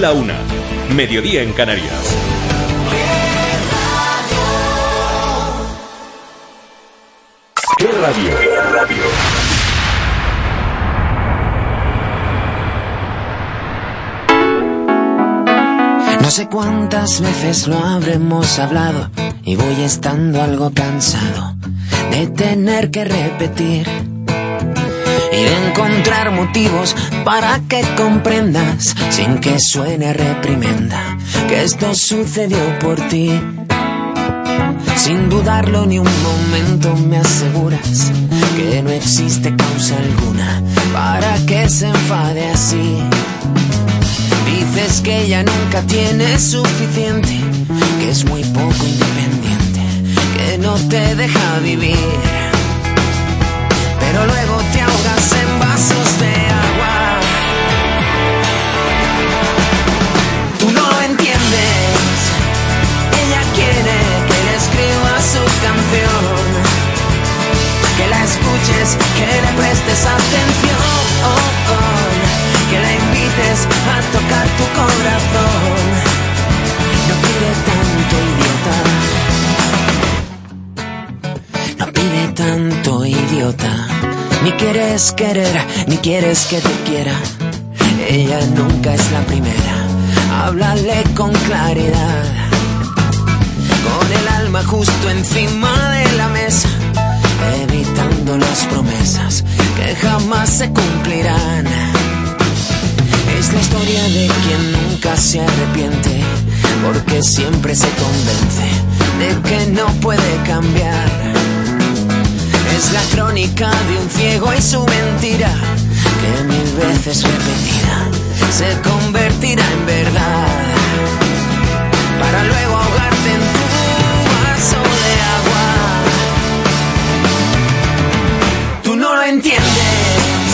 La una. Mediodía en Canarias. ¿Qué radio? ¿Qué radio? No sé cuántas veces lo habremos hablado y voy estando algo cansado de tener que repetir y de encontrar motivos para que comprendas sin que suene reprimenda que esto sucedió por ti. Sin dudarlo ni un momento me aseguras que no existe causa alguna para que se enfade así. Dices que ella nunca tiene suficiente, que es muy poco independiente, que no te deja vivir. Pero luego te ahogas en vasos de agua. Tú no lo entiendes. Ella quiere que le escriba su canción. Que la escuches, que le prestes atención. Que la invites a tocar tu corazón. No pide tanto, idiota. Tanto, idiota. Ni quieres querer, ni quieres que te quiera. Ella nunca es la primera. Háblale con claridad. Con el alma justo encima de la mesa. Evitando las promesas que jamás se cumplirán. Es la historia de quien nunca se arrepiente, porque siempre se convence de que no puede cambiar. Es la crónica de un ciego y su mentira, que mil veces repetida se convertirá en verdad, para luego ahogarte en tu vaso de agua. Tú no lo entiendes.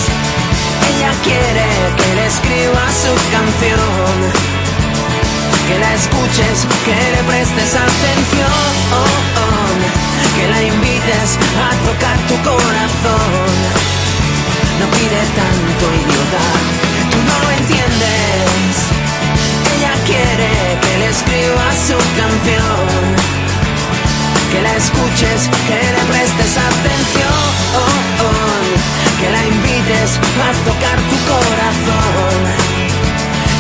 Ella quiere que le escriba su canción, que la escuches, que le prestes atención, que la invites a tocar tu corazón. No pide tanto, idiota, tú no lo entiendes. Ella quiere que le escriba su canción, que la escuches, que le prestes atención que la invites a tocar tu corazón.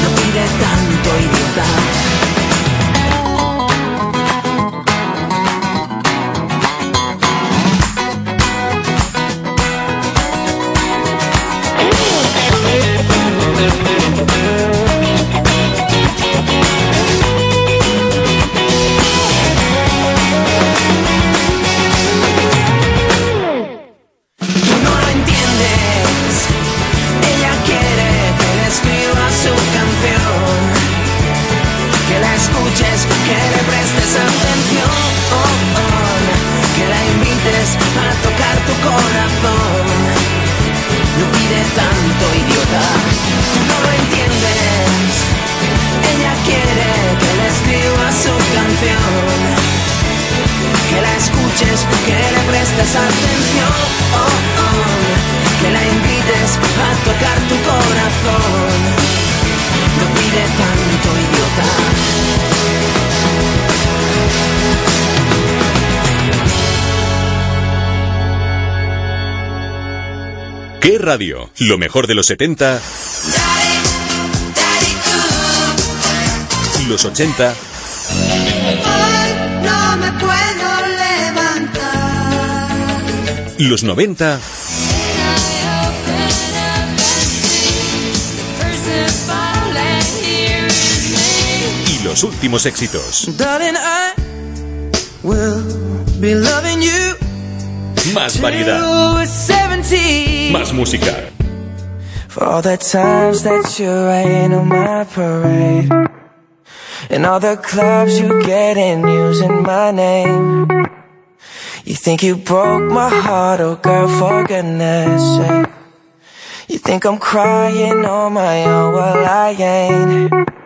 No pide tanto, idiota. ¿Qué radio? Lo mejor de los 70, los 80 No me puedo levantar. los 90 y los últimos éxitos. Más variedad, 70. más música. For all the times that you rain on my parade. And all the clubs you get in using my name. You think you broke my heart, oh girl, for goodness sake. You think I'm crying on my own, well I ain't.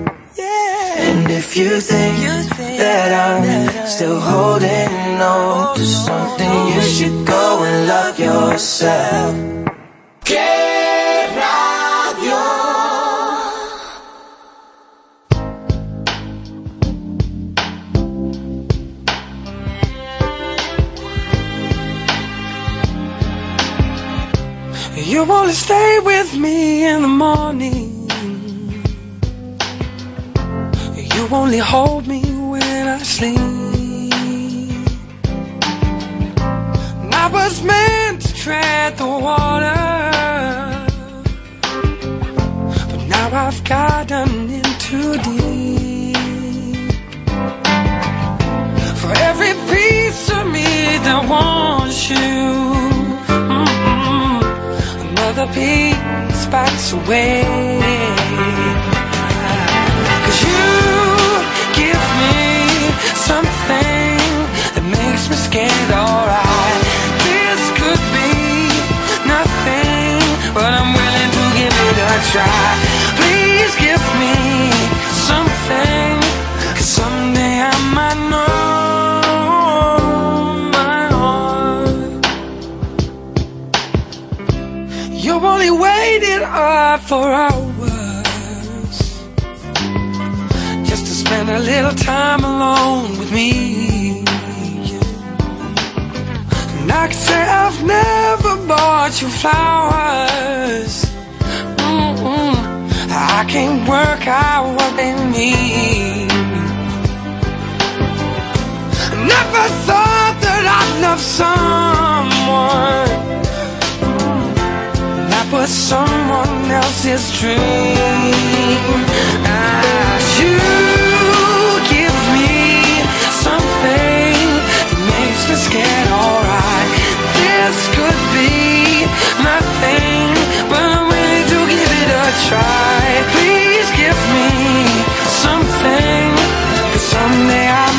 and if you think that I'm still holding on to something, you should go and love yourself. Que radio. You wanna stay with me in the morning You only hold me when I sleep. I was meant to tread the water, but now I've gotten in too deep. For every piece of me that wants you, mm-hmm, another piece backs away. Try. Please give me something, cause someday I might know my heart. You only waited up uh, for hours just to spend a little time alone with me. And I can say I've never bought you flowers. I can't work out what they mean. never thought that I'd love someone that was someone else's dream. Ah, you give me something that makes me scared, alright. This could be my thing, try. Please give me something, cause someday I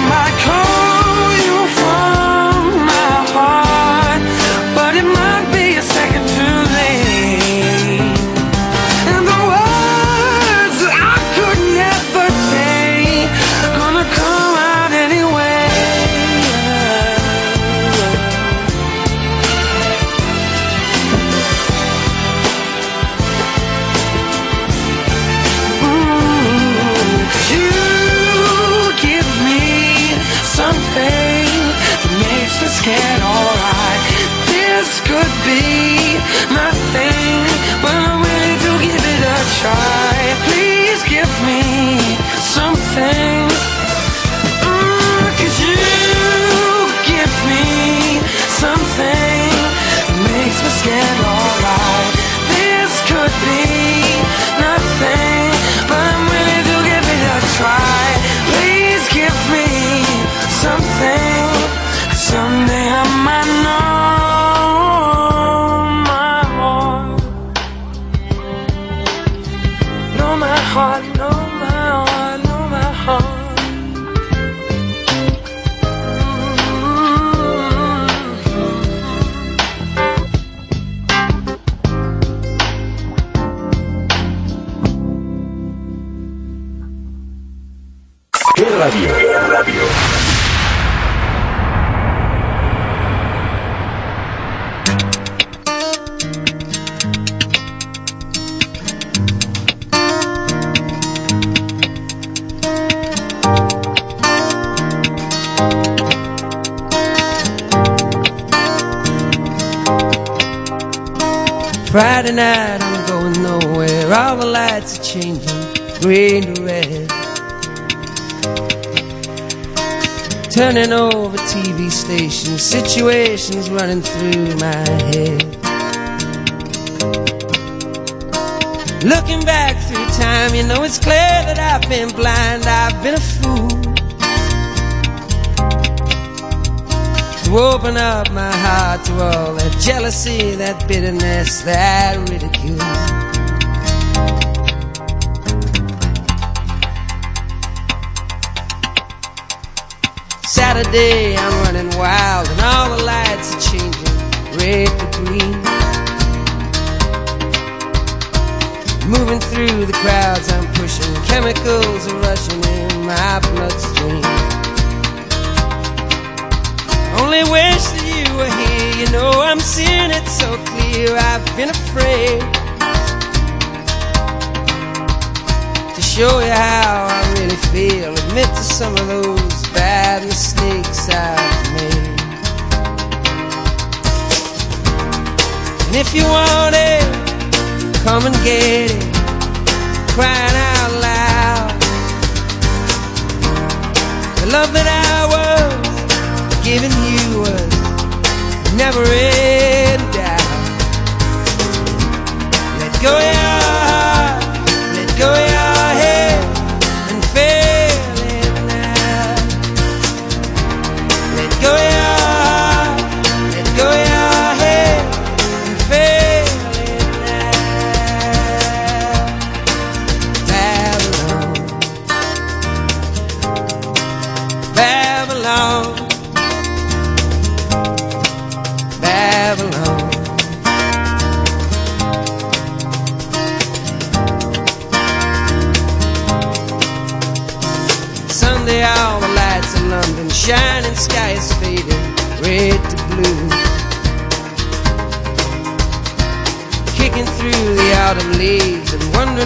situations running through my head. Looking back through time, you know it's clear that I've been blind, I've been a fool. To open up my heart to all that jealousy, that bitterness, that ridicule. Saturday, I'm running wild, and all the lights are changing red to green. Moving through the crowds, I'm pushing chemicals are rushing in my bloodstream. Only wish that you were here. You know I'm seeing it so clear. I've been afraid to show you how I really feel. Admit to some of those bad mistakes I've made. And if you want it, come and get it. Crying out loud. The love that I was giving you was never in doubt. Let go your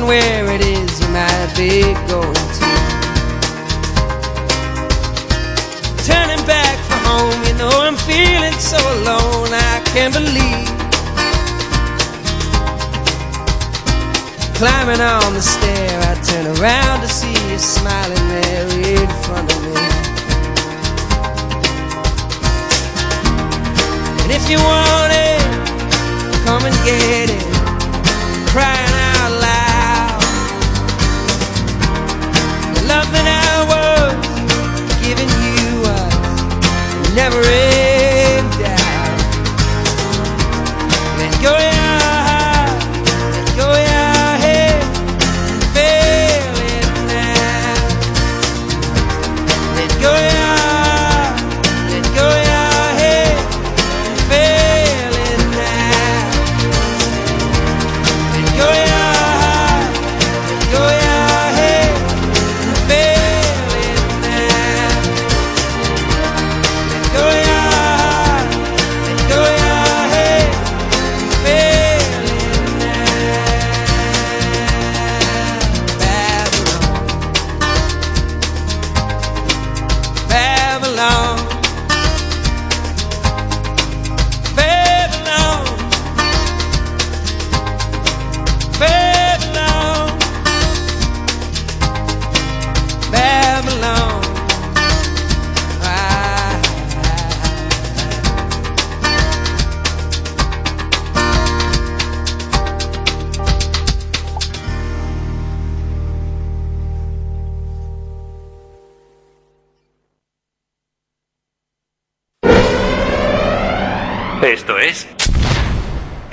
where it is you might be going to. Turning back for home, you know I'm feeling so alone, I can't believe. Climbing on the stair, I turn around to see you smiling there in front of me. And if you want it, come and get it. Crying nothing I was giving you was never. Ended.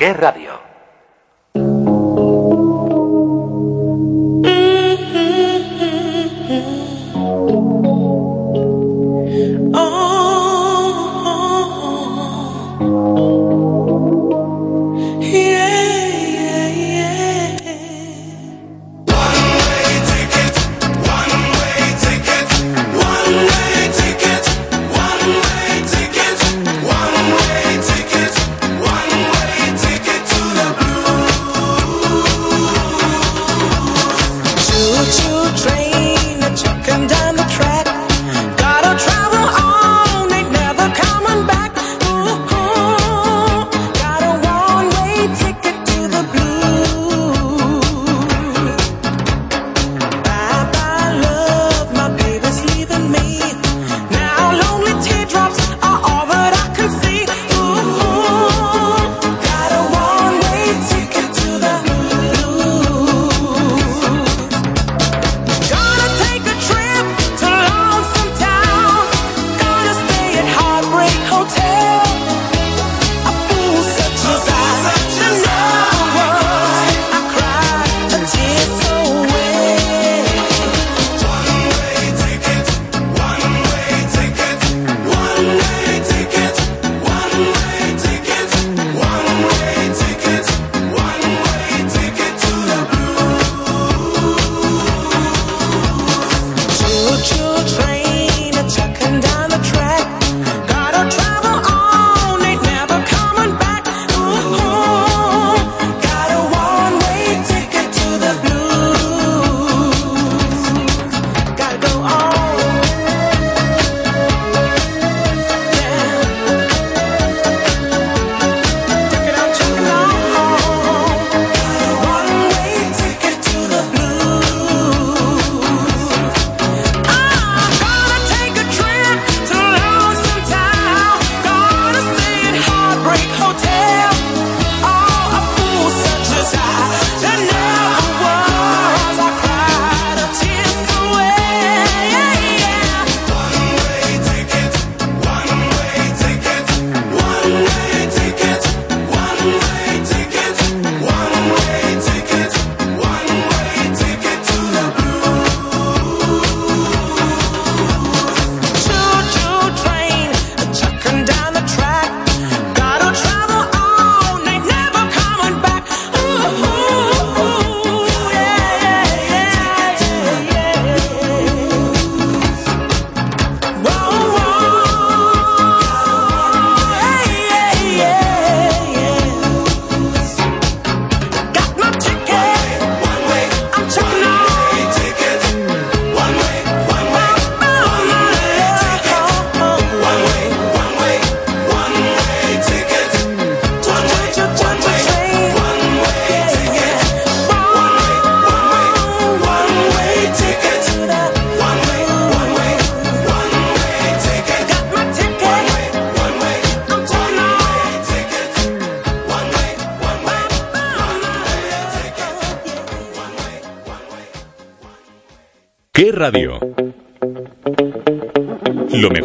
guerra de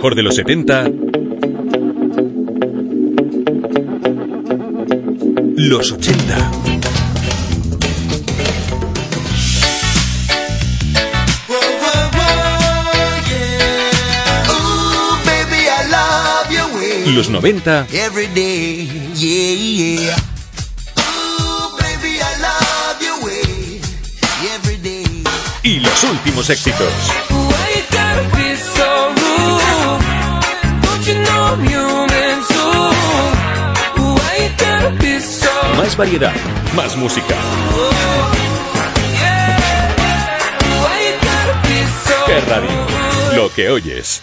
mejor de los 70, los 80. Los 90. Y los últimos éxitos. Más variedad, más música. ¿Qué radio? Lo que oyes.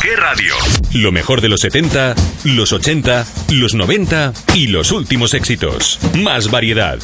¿Qué radio? Lo mejor de los 70, los 80, los 90 y los últimos éxitos. Más variedad,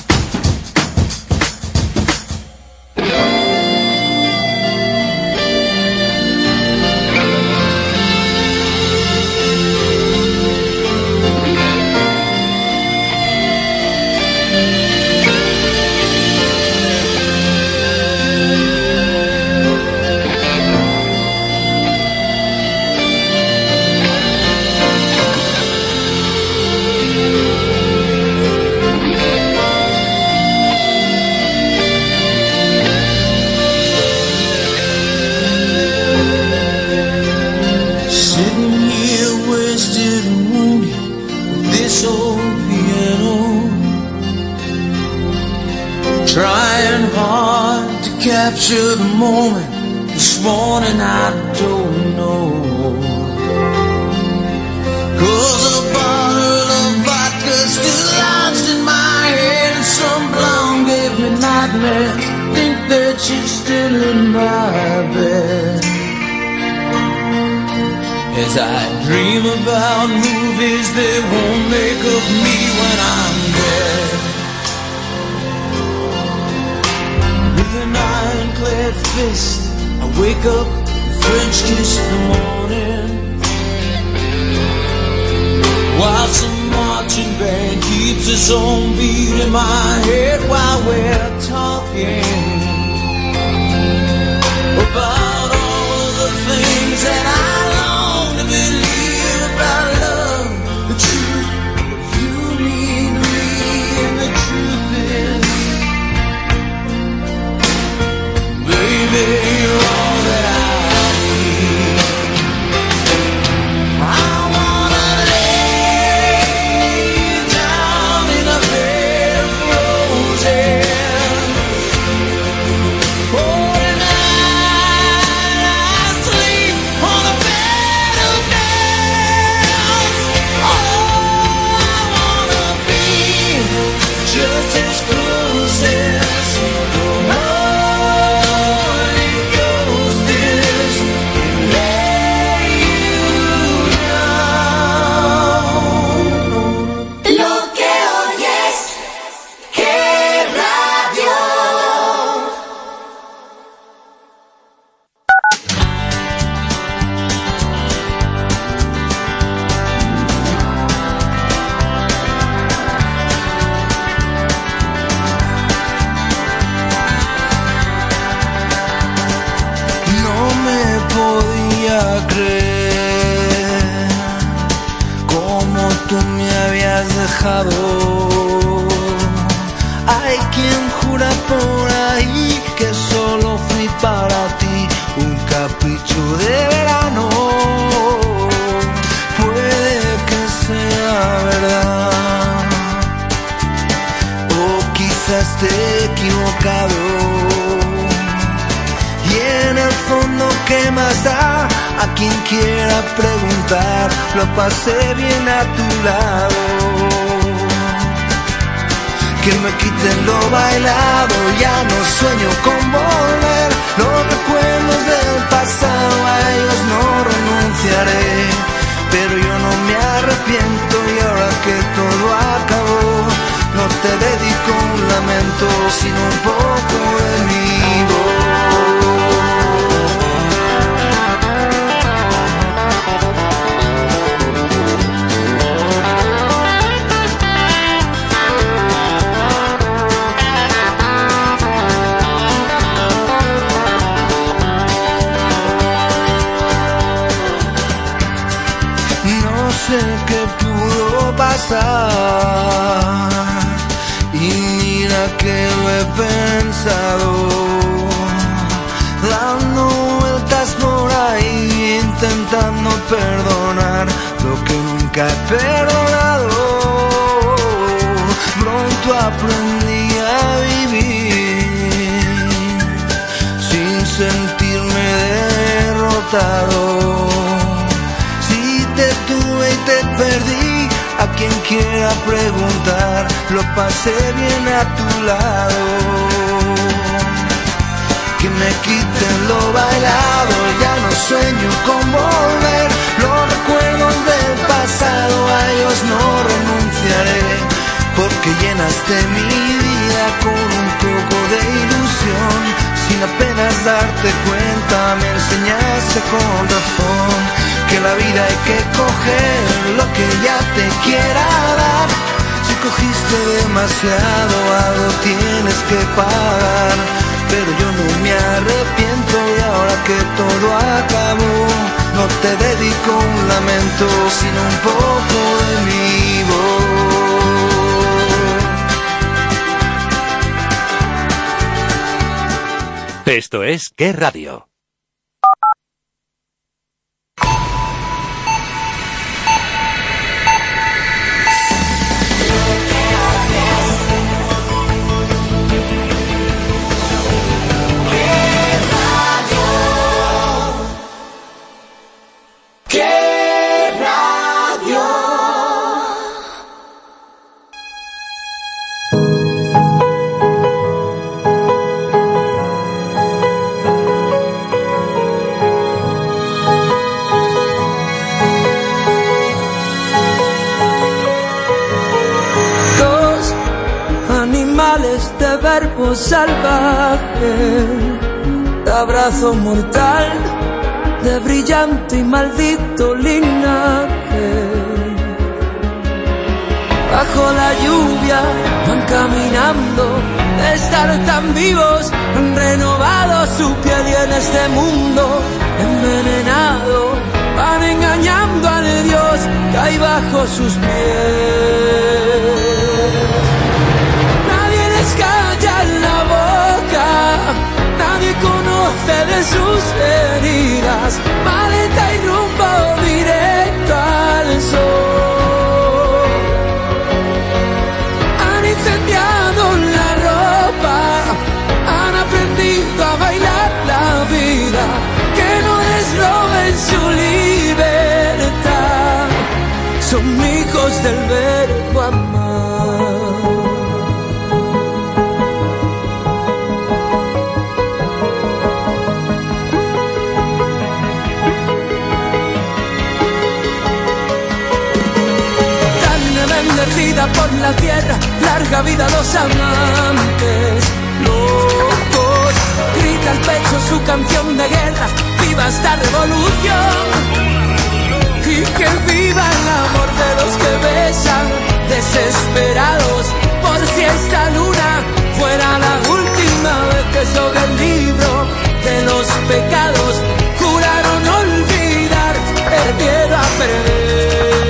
arrepiento y ahora que todo acabó, no te dedico un lamento, sino un poco de pasar y mira que lo he pensado. Dando vueltas por ahí intentando perdonar lo que nunca he perdonado. Pronto aprendí a vivir sin sentirme derrotado. Si te tuve y te perdí, quien quiera preguntar, lo pasé bien a tu lado. Que me quiten lo bailado, ya no sueño con volver. Los recuerdos del pasado, a ellos no renunciaré. Porque llenaste mi vida con un poco de ilusión. Sin apenas darte cuenta, me enseñaste con razón que la vida hay que coger lo que ya te quiera dar. Si cogiste demasiado, algo tienes que pagar. Pero yo no me arrepiento y ahora que todo acabó, no te dedico un lamento, sino un poco de mi voz. Esto es ¿Qué radio? Verbo salvaje, de abrazo mortal, de brillante y maldito linaje. Bajo la lluvia van caminando, de estar tan vivos, han renovado su piel y en este mundo envenenado van engañando al Dios que hay bajo sus pies. De sus heridas, maleta y rumbo directo al sol. Por la tierra, larga vida los amantes locos. Grita al pecho su canción de guerra, viva esta revolución. Y que viva el amor de los que besan, desesperados, por si esta luna fuera la última vez que sobre el libro de los pecados juraron olvidar miedo a perder.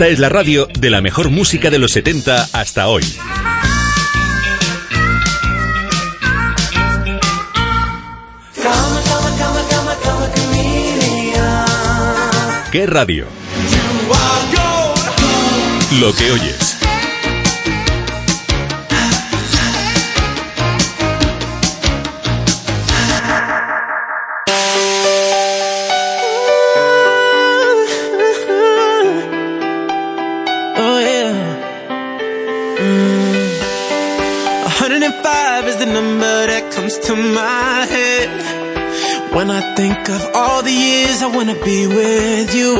Esta es la radio de la mejor música de los 70 hasta hoy. ¿Qué radio? Lo que oyes. Of all the years I wanna be with you.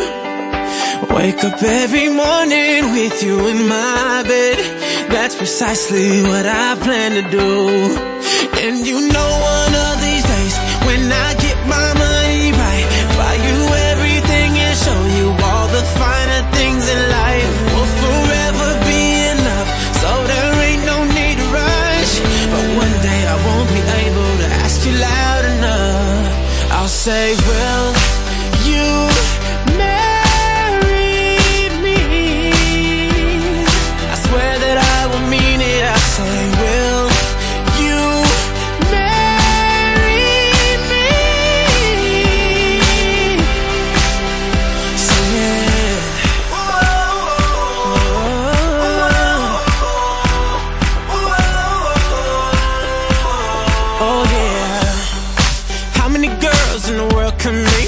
Wake up every morning with you in my bed. That's precisely what I plan to do. And you know say, Will you marry me? I swear that I will mean it. I say, Will you marry me? Say it. Oh yeah.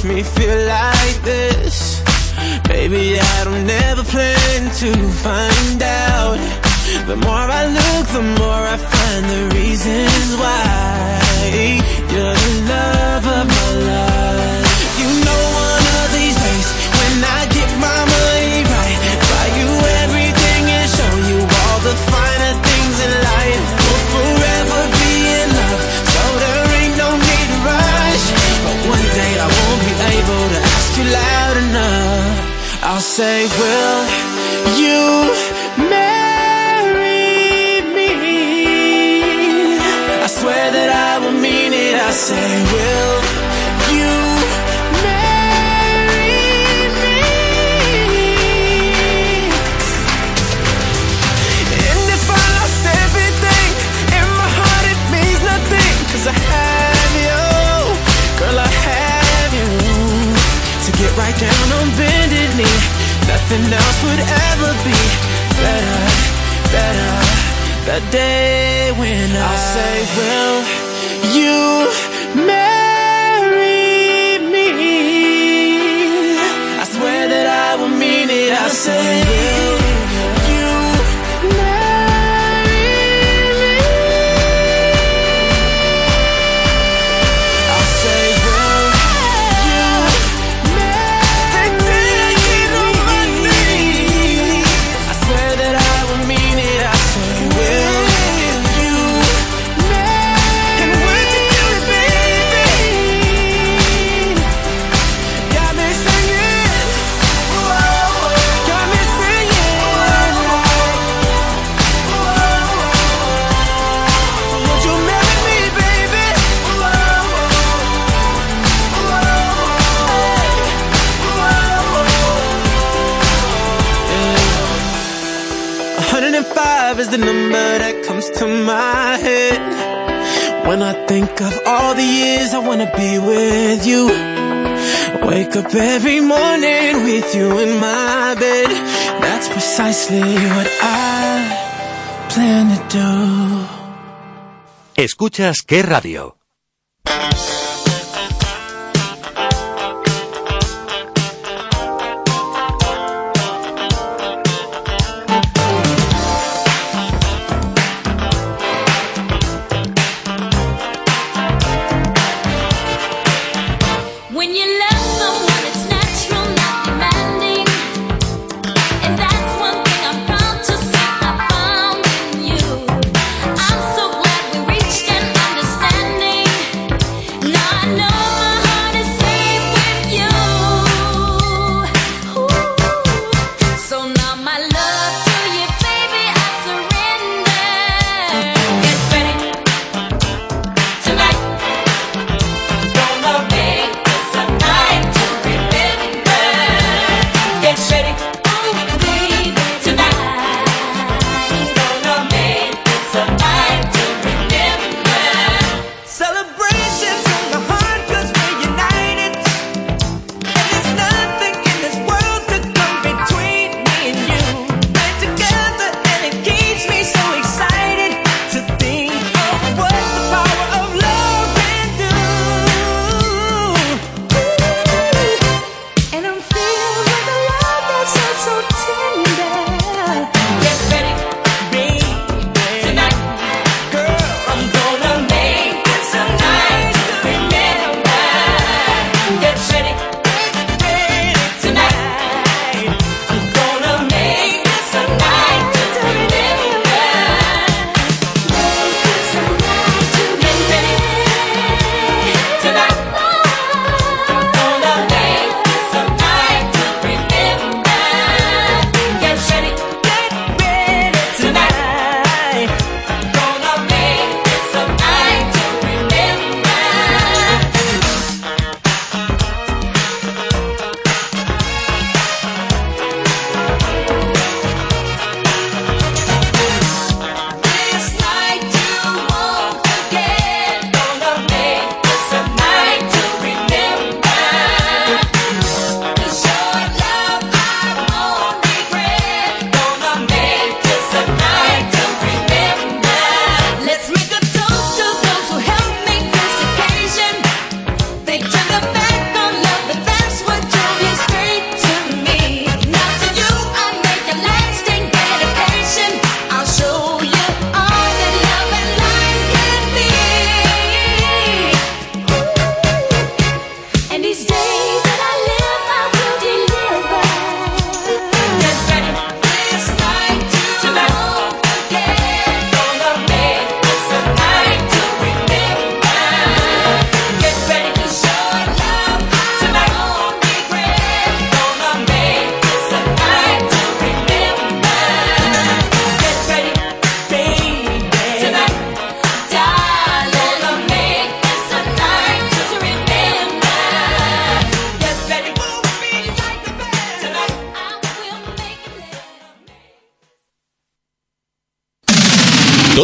me feel like this. Baby, I don't ever plan to find out. The more I look, the more I find the reasons why you're the love of my life. You know one of these days when I get my money right, buy you everything and show you all the finer things in life. Go forever. You loud enough. I'll say, will you marry me? I swear that I will mean it. I say, will you marry me? And if I lost everything in my heart, it means nothing. Cause I right down on bended knee, nothing else would ever be better, better. The day when I'll say, Will you marry me? I swear that I will mean it. I say, Will think of all the years I wanna be with you. Wake up every morning with you in my bed. That's precisely what I plan to do. Escuchas qué radio.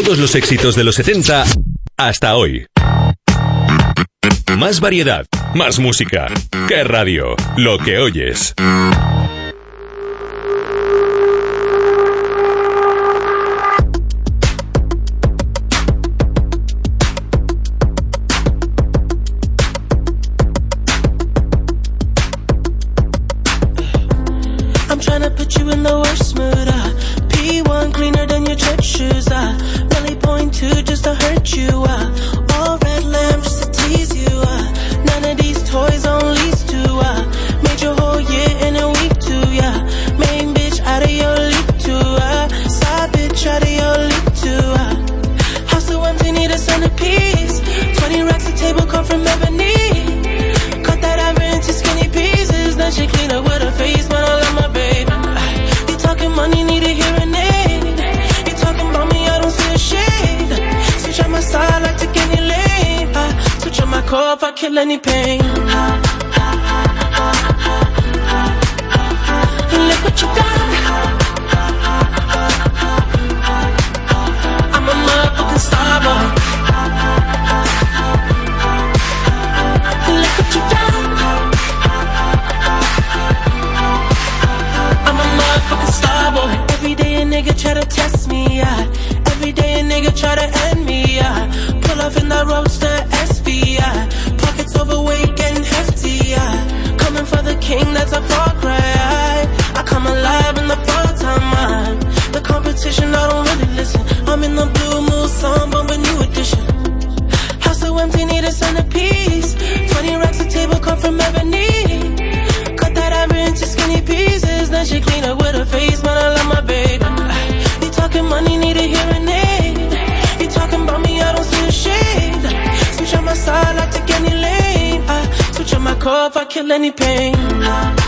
Todos los éxitos de los 70 hasta hoy. Más variedad, más música. ¿Qué radio? Lo que oyes. any pain.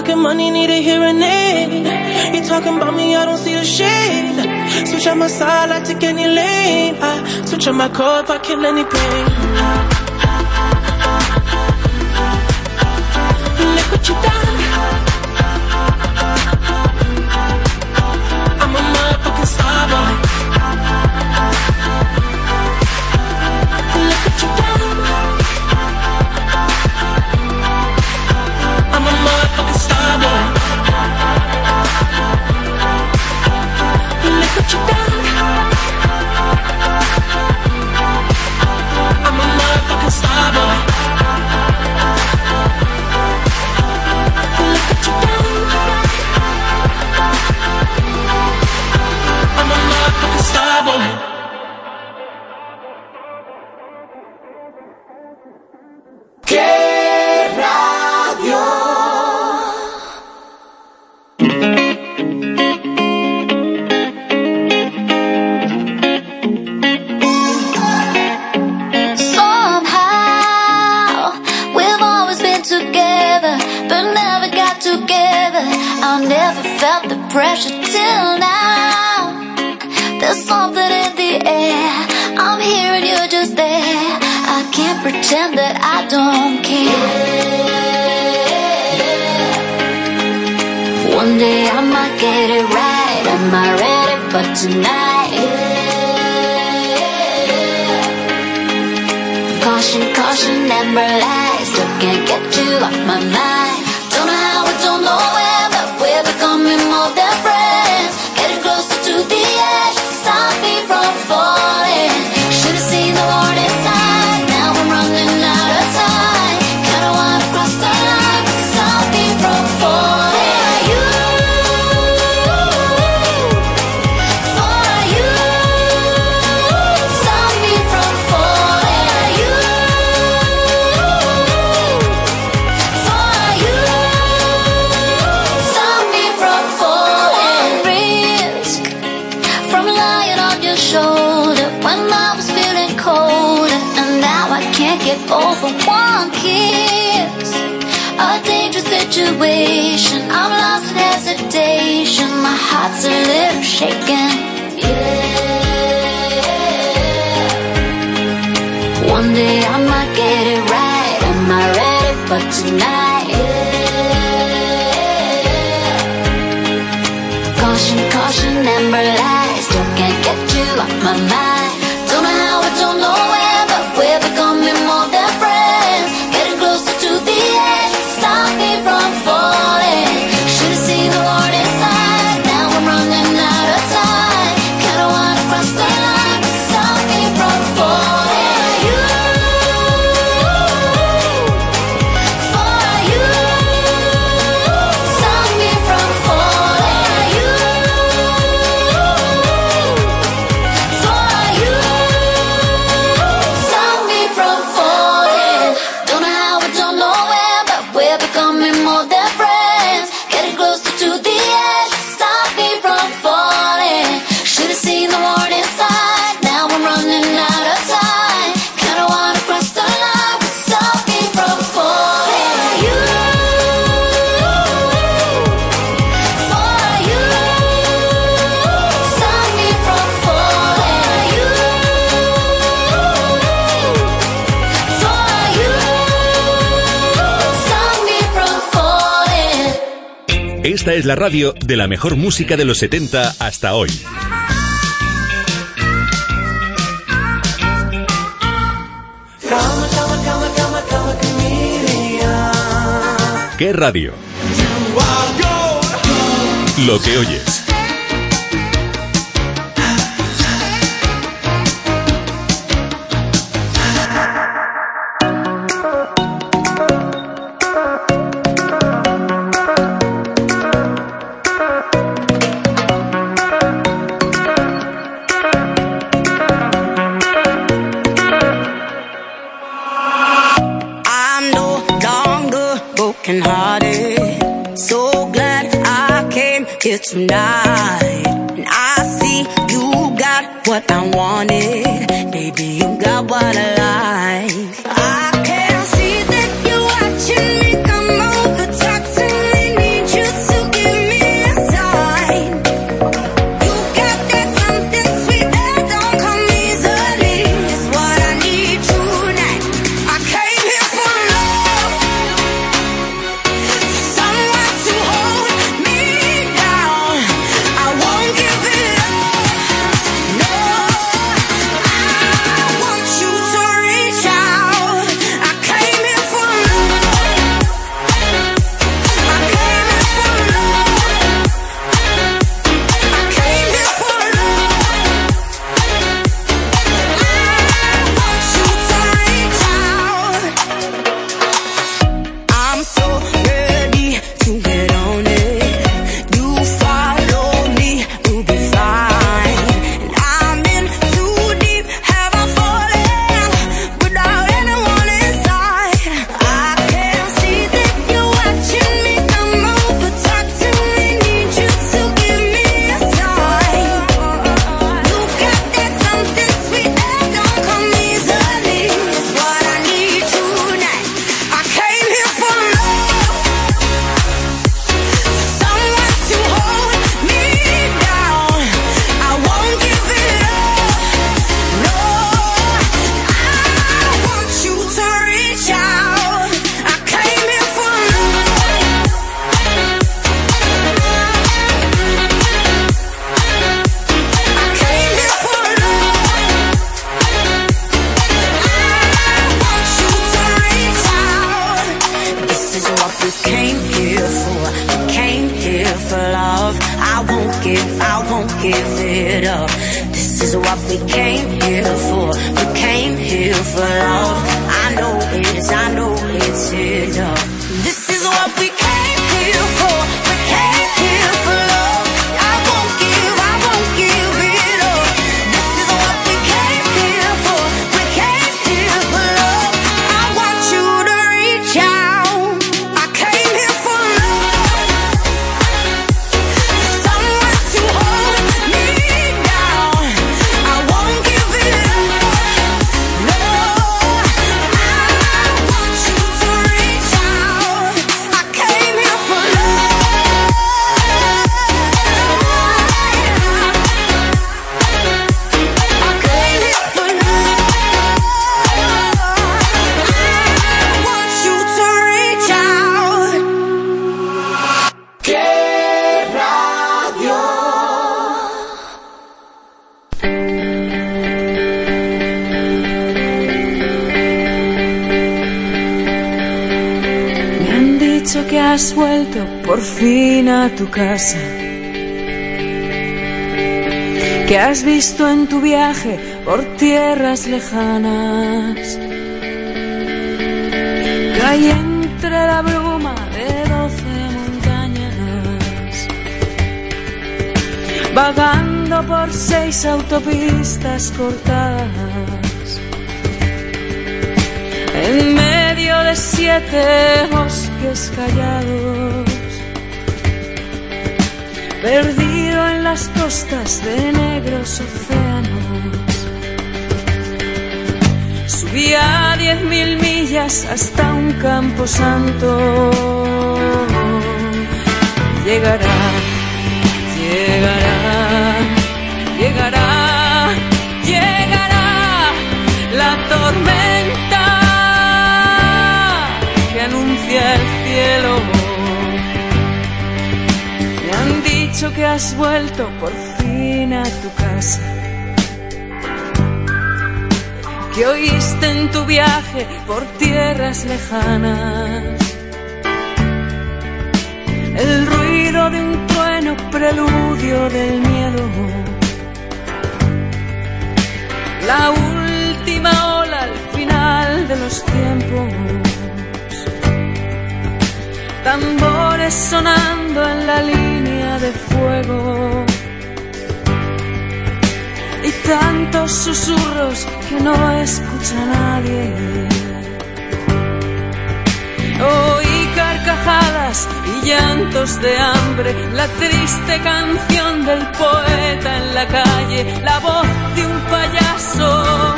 talking money, need a hearing aid. You talking about me, I don't see the shade. Switch on my side, I take any lane. I switch on my core if I kill any pain. tired of your shoulder when I was feeling colder, and now I can't get over one kiss. A dangerous situation, I'm lost in hesitation, my heart's a little shaken. Yeah. One day I might get it right. Am I ready for tonight? la radio de la mejor música de los 70 hasta hoy. ¿Qué radio? Lo que oyes. here tonight. And I see you got what I wanted. Baby, you got what I like. Has vuelto por fin a tu casa. Que has visto en tu viaje por tierras lejanas. Que entre la bruma de doce montañas. Vagando por seis autopistas cortadas. En medio de siete bosques callados, perdido en las costas de negros océanos. Subí a diez mil millas hasta un campo santo. Llegará, llegará, llegará, llegará la tormenta que has vuelto por fin a tu casa. Que oíste en tu viaje por tierras lejanas el ruido de un trueno preludio del miedo. La última ola al final de los tiempos tambores sonando en la línea de fuego y tantos susurros que no escucha nadie. Oí carcajadas y llantos de hambre, la triste canción del poeta en la calle, la voz de un payaso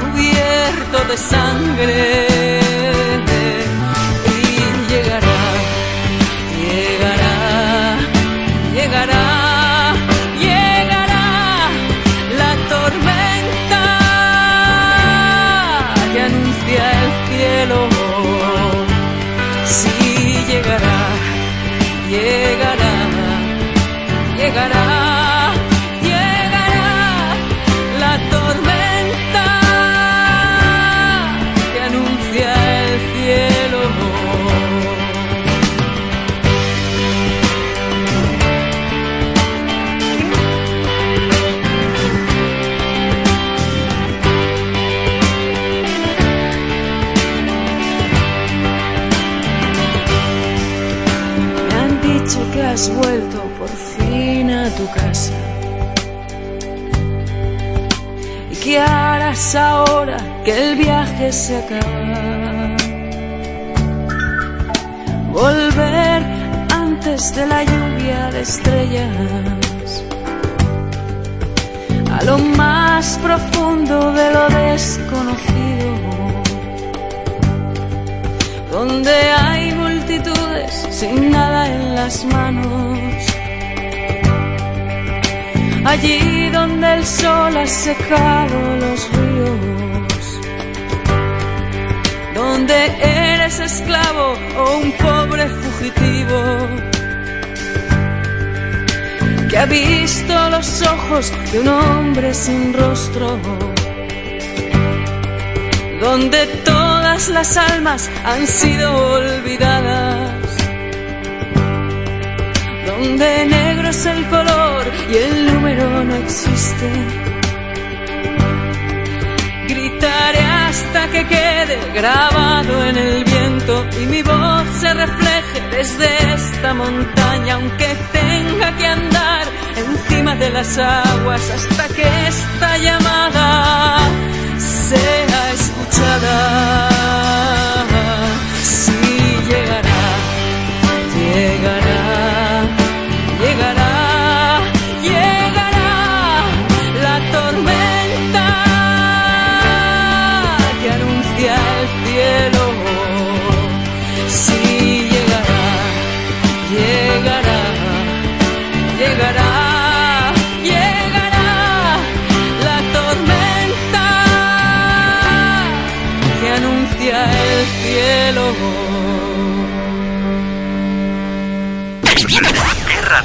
cubierto de sangre. Que el viaje se acaba? Volver antes de la lluvia de estrellas a lo más profundo de lo desconocido donde hay multitudes sin nada en las manos. Allí donde el sol ha secado los ríos, eres esclavo o un pobre fugitivo. Que ha visto los ojos de un hombre sin rostro. Donde todas las almas han sido olvidadas, donde negro es el color y el número no existe. Que quede grabado en el viento y mi voz se refleje desde esta montaña, aunque tenga que andar encima de las aguas hasta que esta llamada sea escuchada. Sí llegará, llegará,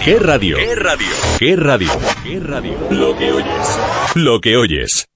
¿Qué radio? ¿Qué radio? ¿Qué radio? ¿Qué radio? Lo que oyes. Lo que oyes.